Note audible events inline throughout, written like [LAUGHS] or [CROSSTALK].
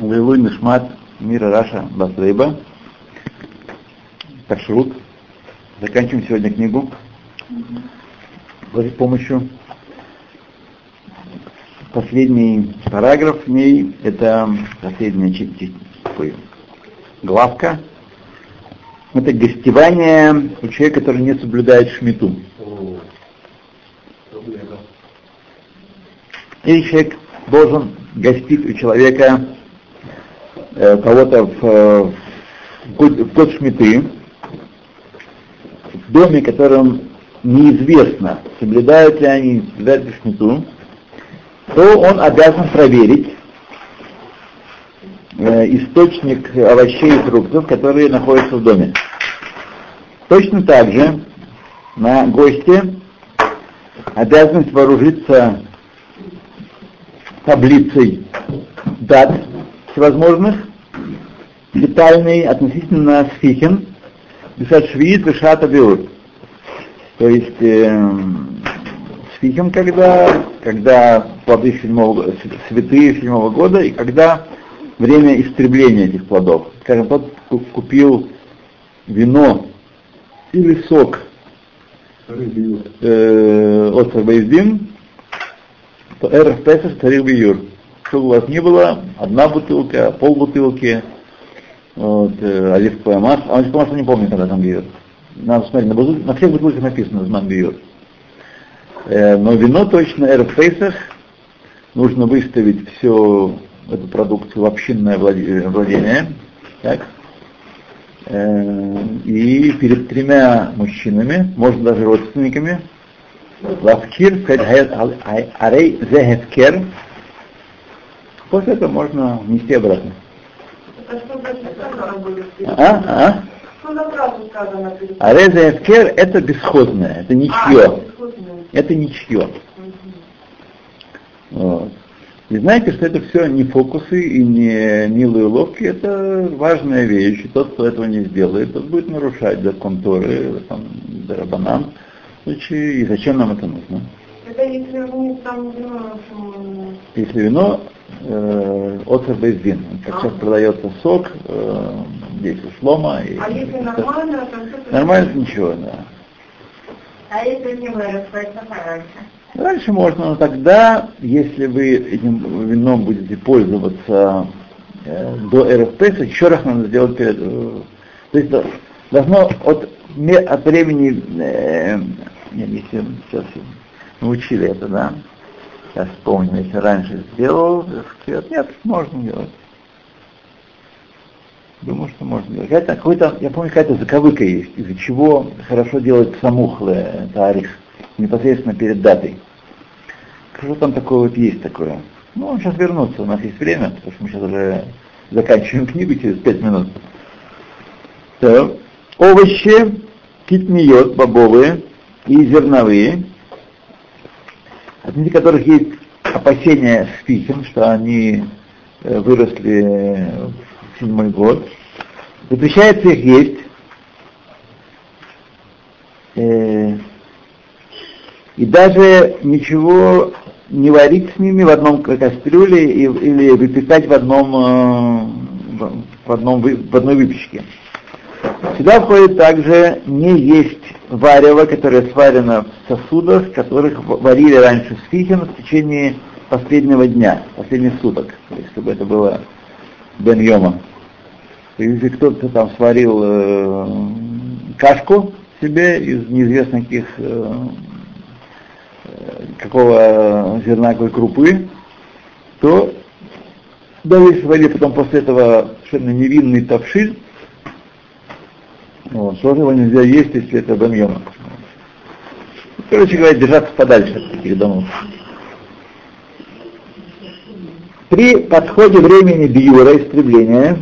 Лилуй Нишмат Мира Раша Басрейба. Кашрут. Заканчиваем сегодня книгу. С помощью последний параграф в ней, это последняя главка. Это гостевание у человека, который не соблюдает шмиту. Или человек должен гостить у человека кого-то в, год, в год шмиты, в доме, которым неизвестно, соблюдают ли они, соблюдают ли шмиту, то он обязан проверить э, источник овощей и фруктов, которые находятся в доме. Точно так же на гости обязанность вооружиться таблицей дат всевозможных, детальный относительно сфихин, писать швид, вишат, авиур. То есть э, сфихин, когда, когда плоды седьмого, цветы седьмого года, и когда время истребления этих плодов. Скажем, тот купил вино или сок э, от Сарбайздин, то Эр Песах Тарих Биюр. Что у вас не было, одна бутылка, полбутылки, вот, э, оливковое масло. А оливковое масло не помню, когда там Биюр. Надо смотреть, на, бутылке, на всех бутылках написано Зман Биюр. Э, но вино точно Эр Песах. Нужно выставить всю эту продукцию в общинное владение. Так? Э, и перед тремя мужчинами, может даже родственниками, Лавкир, арей зехевкер. После этого можно внести обратно. А? А? Арей зехевкер это бесходное, это ничье. Это ничье. Вот. И знаете, что это все не фокусы и не милые уловки, это важная вещь. И тот, кто этого не сделает, тот будет нарушать закон Торы, там, Дарабанан и зачем нам это нужно? Это если там вино... Если вино э, оцер безвин, как а. сейчас продается сок, э, здесь шлома. И, а если нормально, то Нормально ничего, да. А если не вырастается раньше? Раньше можно, но тогда, если вы этим вином будете пользоваться э, до РФП, еще раз надо сделать перед... Э, то есть должно от, от времени э, нет, если сейчас мы учили это, да? Сейчас вспомним, если раньше сделал, нет, можно делать. Думаю, что можно делать. Это какой-то, я помню, какая-то заковыка есть, из-за чего хорошо делать самухлы, тарих, непосредственно перед датой. Что там такое вот есть такое? Ну, он сейчас вернется, у нас есть время, потому что мы сейчас уже заканчиваем книгу через пять минут. Так. Овощи, китмиот, бобовые, и зерновые, от которых есть опасения с что они э, выросли в седьмой год. Запрещается их есть. Э, и даже ничего не варить с ними в одном кастрюле или выпекать в одном, э, в, одном, в одной выпечке. Сюда входит также не есть варево, которое сварено в сосудах, которых варили раньше с фихин в течение последнего дня, последних суток, если бы это было бен йома. Если кто-то там сварил э, кашку себе из неизвестно каких, э, э какого зерна, какой крупы, то даже если сварили потом после этого совершенно невинный тавшиль, вот, тоже его нельзя есть, если это бен Короче говоря, держаться подальше от таких домов. При подходе времени биюра, истребления,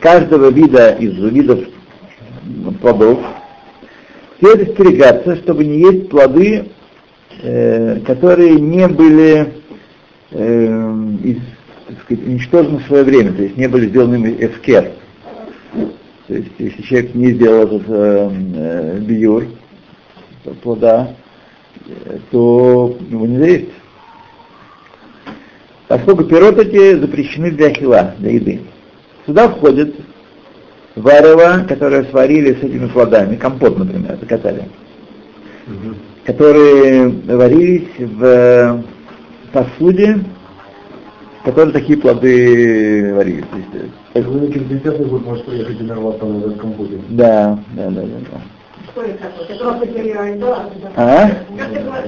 каждого вида из видов плодов, следует остерегаться, чтобы не есть плоды, э, которые не были э, из, сказать, уничтожены в свое время, то есть не были сделаны эскер. То есть, если человек не сделал этот э, э, биюр, плода, то его нельзя есть. Поскольку пирот эти запрещены для хила, для еды. Сюда входит варево, которое сварили с этими плодами, компот, например, закатали, угу. которые варились в посуде, в которой такие плоды варились. Вы через 10 год может приехать и нарваться на этот компоте. Да, да, да, да. да. А?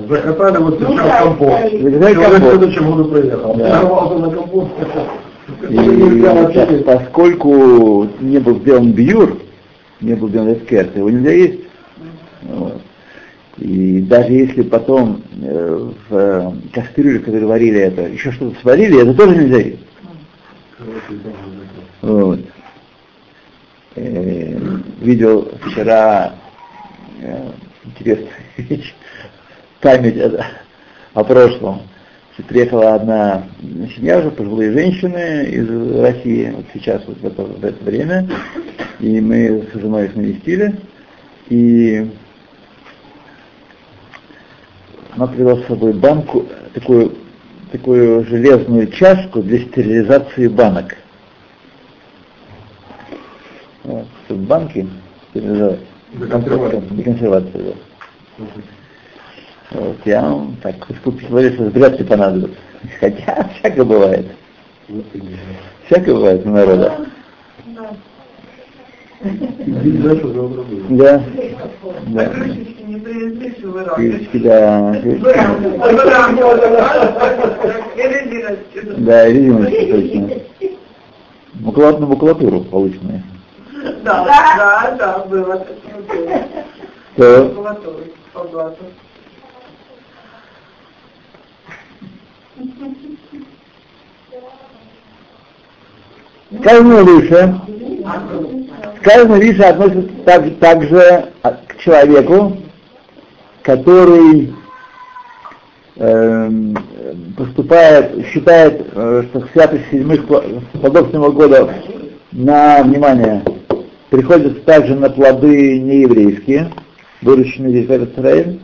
Закатали вот сейчас компот. Закатали компот. В следующем году приехал. Да. Нарвался на компот. И поскольку не был сделан бьюр, не был сделан эскерт, его нельзя есть. Вот. И даже если потом э, в э, кастрюле, которые варили это, еще что-то сварили, это тоже нельзя есть. Вот. Э, видел вчера э, интересную [LAUGHS] вещь, память о, о прошлом. Приехала одна семья уже, пожилые женщины из России, вот сейчас, вот в это, в это время, и мы с женой их навестили, и она привела с собой банку, такую, такую железную чашку для стерилизации банок. Вот, чтобы банки стерилизовать. Для консервации, да. Вот, я вам так впечатление, что вряд ли понадобится. [LAUGHS] Хотя всякое бывает. Всякое бывает у народа. Да. Да. Крышки, да. Да, резиночки точно. Макулат на макулатуру полученные. Да, да, да, было. По блату. Сказано выше, сказано выше относится так, также к человеку, который э, поступает, считает, э, что святость седьмых плодов седьмого года на, внимание, приходится также на плоды нееврейские, выращенные здесь в Израиле,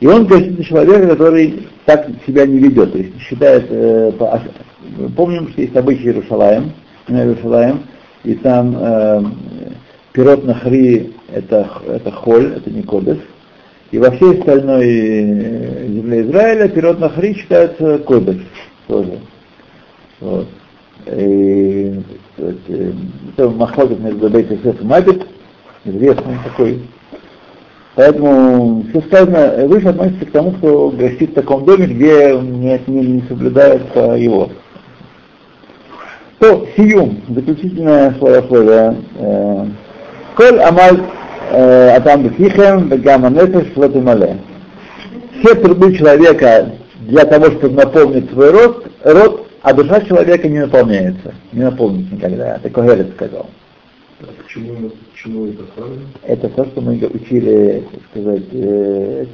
и он говорит на человека, который так себя не ведет, то есть считает, э, по, помним, что есть обычай Иерусалим, Иерусалим, и там э, пирот нахри это, это холь, это не кодес, и во всей остальной э, земле Израиля пирот нахри считается кодес тоже. Вот. И, э, это махлокет между Бейт и Мабит, известный такой Поэтому все сказано выше относится к тому, кто гостит в таком доме, где не, не, не соблюдается его. То, сиюм, заключительное словословие. Э, Коль амаль э, атам бифихем вегама нефеш мале. Все труды человека для того, чтобы наполнить свой рот, рот, а душа человека не наполняется, не наполнится никогда. Это Когелет сказал. Почему, почему это правильно? Это то, что мы учили, так сказать, э,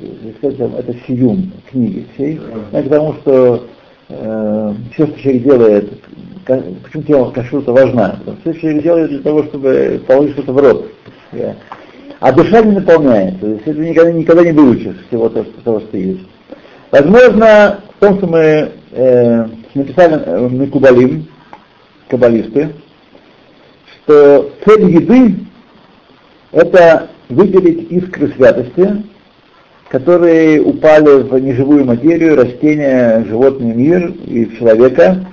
это сиюм книги всей. А. Потому что э, все, что человек делает, почему тема кашрута важна? Все, что человек делает для того, чтобы положить что-то в рот. А душа не наполняется. Ты никогда, никогда не выучишь всего того, того, что есть. Возможно, в том, что мы э, написали, э, мы кубалим, каббалисты, что цель еды – это выделить искры святости, которые упали в неживую материю, растения, животный мир и человека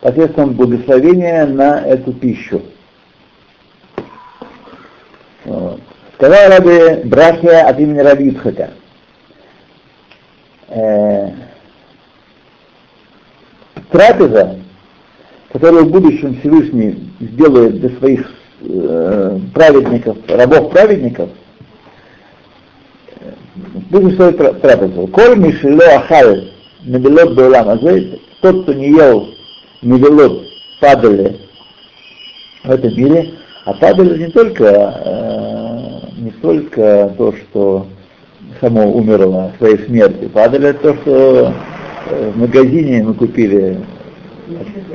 посредством благословения на эту пищу. Вот. Сказал Раби Брахия от имени Раби Ицхака. Э, трапеза которую в будущем Всевышний сделает для своих э, праведников, рабов-праведников, будет стоить трапезу. Коль мишело ахал невелот беулам азей, тот, кто не ел невелот, падали в этом мире, а падали не только, э, не только то, что само умерло своей смерти, падали то, что э, в магазине мы купили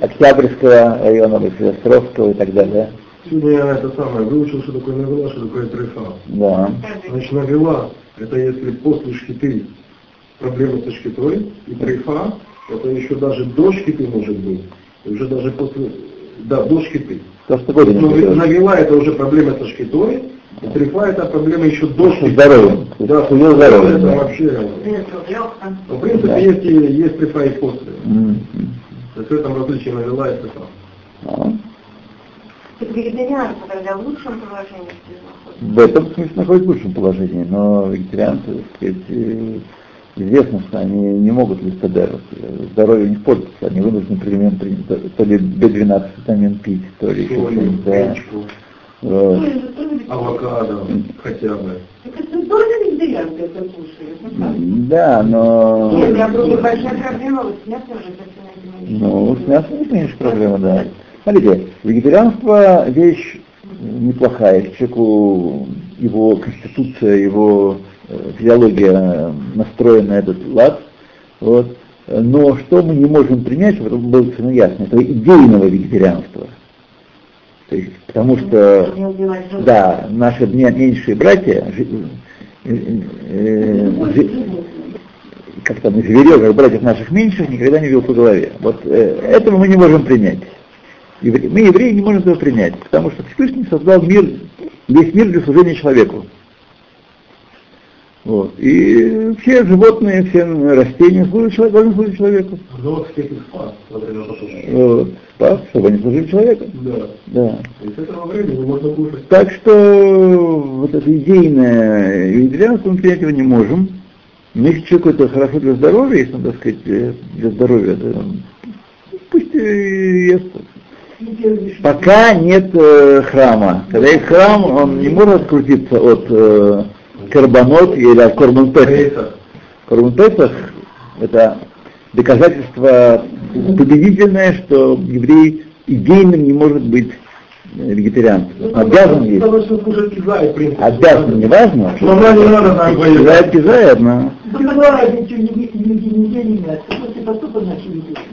Октябрьского района, Василостровского и так далее. Сегодня я это самое выучил, что такое навела, что такое трефа. Да. Значит, навела, это если после шкиты проблемы со шкитой, и трефа, Это еще даже до шкиты может быть. И уже даже после... Да, до шкиты. То, что Но навела это уже проблема со шкитой, и трефа это проблема еще до шкиты. Здоровьем. Да, С ее здоровьем, да. вообще... В принципе, Да. есть, и- есть трефа и после. М, То есть в этом различие навела и трефа. а. Тогда в лучшем положении. В этом смысле находится в лучшем положении, но вегетарианцы, так сказать, известно, что они не могут листодеров, здоровье у них портится, они вынуждены примерно принять то- ли B12 витамин пить, то ли еще Авокадо хотя бы. Это тоже это. Да, но... Нет, я думаю, большая проблема, вот с мясом уже совсем не Ну, с мясом это меньше проблема, да. Смотрите, вегетарианство вещь неплохая. Если человеку его конституция, его э, физиология настроена на этот лад, вот. Но что мы не можем принять, чтобы было совершенно ясно, это идейного вегетарианства. Есть, потому что, да, наши меньшие братья, как там, зверек, братьев наших меньших, никогда не бил по голове. Вот э, этого мы не можем принять. Евре- Мы, евреи, не можем этого принять, потому что Всевышний создал мир, весь мир для служения человеку. Вот. И все животные, все растения служат человеку, должны служить человеку. Спас. Вот. Спас, чтобы они служили человеку. Да. Да. И с этого времени можно кушать. Так что вот это идейное вегетарианство мы принять его не можем. Но если человеку это хорошо для здоровья, если он, так сказать, э, для здоровья, то пусть ест. Пока нет э, храма. Когда есть храм, он не может открутиться от э, карбонот или от корбан песах. Корбан песах – это доказательство победительное, что еврей идейным не может быть э, вегетарианцем. Он обязан есть. Кизай. Обязан, не важно. Не. Кизай, кизай одна. Ничего не люди не ели мясо, после потопа начали есть.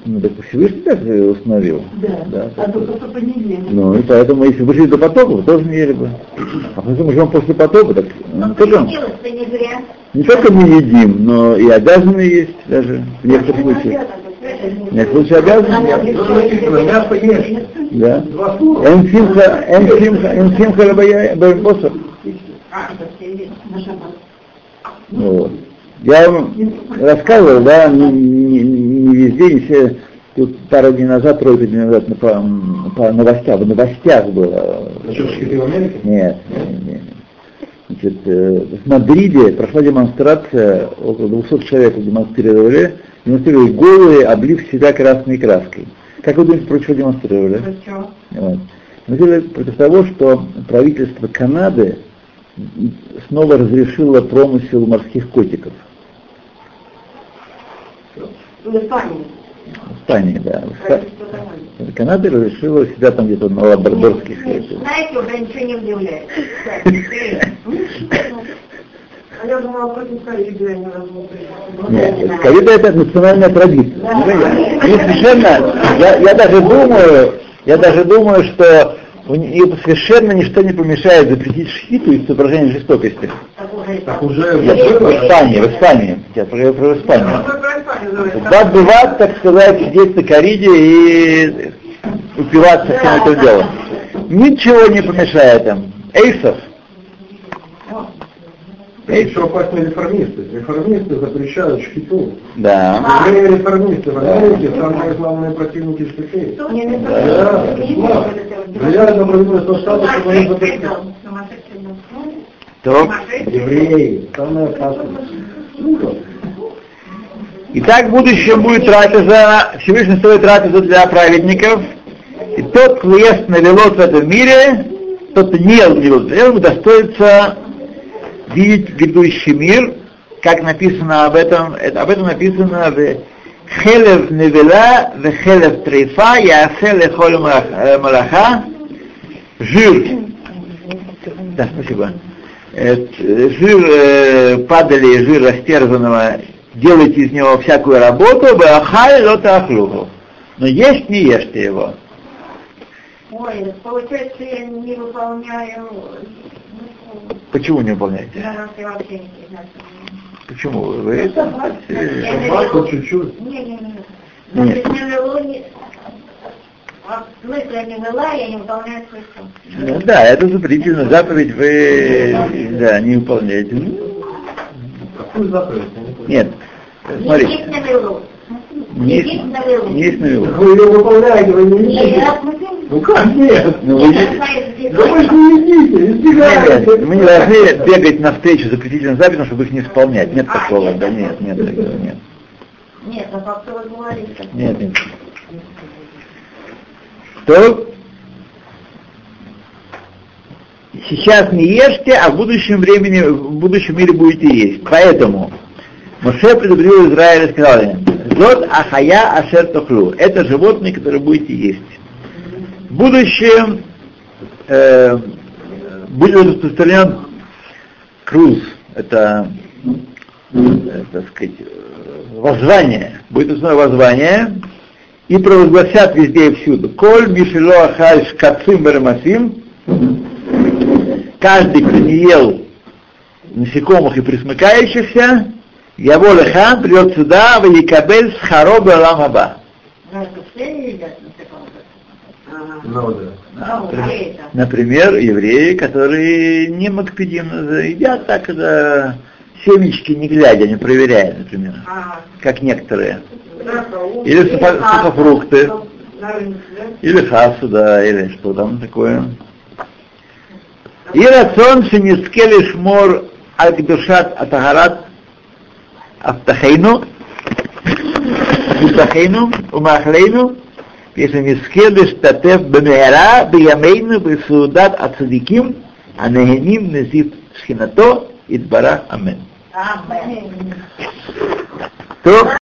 Ну, так Всевышний так э, установил. Да, Да, а до потопа не ели. Ну, и поэтому, если вы жили до потопа, вы тоже не ели бы. А если мы живем после потопа, так Ну, не только, Делать-то не зря. не только мы едим, но и обязаны есть даже в некоторых случаях. В некоторых случаях обязаны. Ну, мясо ешь. Да. Два слова. Эн симха, эн симха, эн симха рабая бэм посох. А, есть. Вот. Я вам рассказывал, да, не, не- не везде, не все, тут пару дней назад, тройку дней назад на, по, по новостях, в новостях было. Насчет шкиты в Америке? Нет, нет, нет. Значит, э, в Мадриде прошла демонстрация, около 200 человек демонстрировали, демонстрировали голые, облив себя красной краской. Как вы думаете, против чего демонстрировали? Ну что? Вот. Демонстрировали против того, что правительство Канады снова разрешило промысел морских котиков. В Испании. В Испании, да. Канада разрешила себя там где-то на лабрадорских этих. Знаете, уже ничего не удивляет. [LAUGHS] А я думала, против ковида они Нет, ковида это национальная традиция. И совершенно, я, я даже думаю, я даже думаю, что не- им совершенно ничто не помешает запретить шхиту из соображения жестокости. Так уже Я в Испании, в Испании. Я про, про Испанию. Бат бывает, так сказать, сидеть на кориде и упиваться всем этим делом. Ничего не помешает им. Эйсов. еще опасные реформисты. Реформисты запрещают шкиту. Да. Евреи реформисты в Америке самые главные противники шкиты. Да, влияют на правительство штата, чтобы они запретили. То. Евреи, самые опасные. Итак, в будущем будет трапеза, Всевышний строит трапезу для праведников, и тот, кто ест на велот в этом мире, тот, кто не ел на велот, ему достоится видеть грядущий мир, как написано об этом, это- об этом написано в Хелев невела, в Хелев трейфа, ясе лехоль малах- малаха, жир, да, спасибо, Э, жир э, падали, жир растерзанного, делайте из него всякую работу, бахаль лота ахлуху. Но есть не ешьте его. Ой, получается, я не выполняю... Почему не выполняете? Да, я вообще не знаю. Почему? Вы это, хоть чуть-чуть. Не-не-не. Значит, не не... Не вела, я не выполняю свой сон. Ну да, это запретительно. Заповедь вы да, не выполняете. Ну, Какую заповедь? Нет. Не Смотрите. есть на есть, на на велу. Вы ее выполняете, вы не едите. Нет, Ну как нет? Ну, вы не- Да вы же не едите, Нет, избегаете. мы не должны бегать навстречу запретительным заповедям, чтобы их не исполнять. Нет А, такого, нет. да нет, нет нет. Нет, ну как вы говорите. Нет, нет. То сейчас не ешьте, а в будущем времени, в будущем мире будете есть. Поэтому Моше предупредил Израиль и сказал им, Зот ахая ашер тохлу. Это животные, которые будете есть. В будущем э, будет распространен круз. Это, э, так сказать, э, воззвание. Будет основное воззвание. И провозгласят везде и всюду. Коль мишело ахаль шкацим барамасим. Каждый, кто не ел насекомых и присмыкающихся, Яво Лехан придет сюда, в Якабель с Хароба Ламаба. Например, евреи, которые не макпедим, едят так, это семечки не глядя, не проверяя, например, Ага. как некоторые. Или Или сухо- сухофрукты, или хасу, да, или что там такое. И рацион шенискели шмор аль-гдушат атагарат Автахайну, Мутахайну, Умахлейну, если не скедыш татев бамера, биямейну, бисудат ацадиким, а нагеним незит шхинато, идбара, амин. Амин.